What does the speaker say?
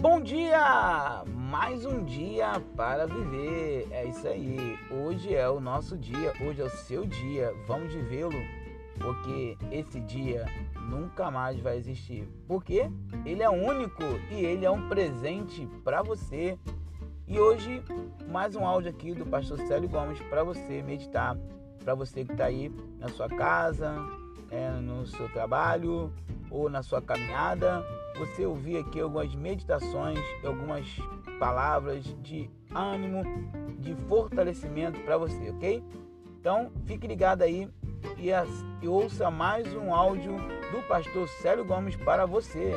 Bom dia! Mais um dia para viver. É isso aí. Hoje é o nosso dia, hoje é o seu dia. Vamos vivê-lo, porque esse dia nunca mais vai existir. Porque ele é único e ele é um presente para você. E hoje, mais um áudio aqui do pastor Célio Gomes para você meditar, para você que está aí na sua casa, é, no seu trabalho ou na sua caminhada você ouvir aqui algumas meditações, algumas palavras de ânimo, de fortalecimento para você, ok? Então fique ligado aí e, ouça mais um áudio do pastor Célio Gomes para você.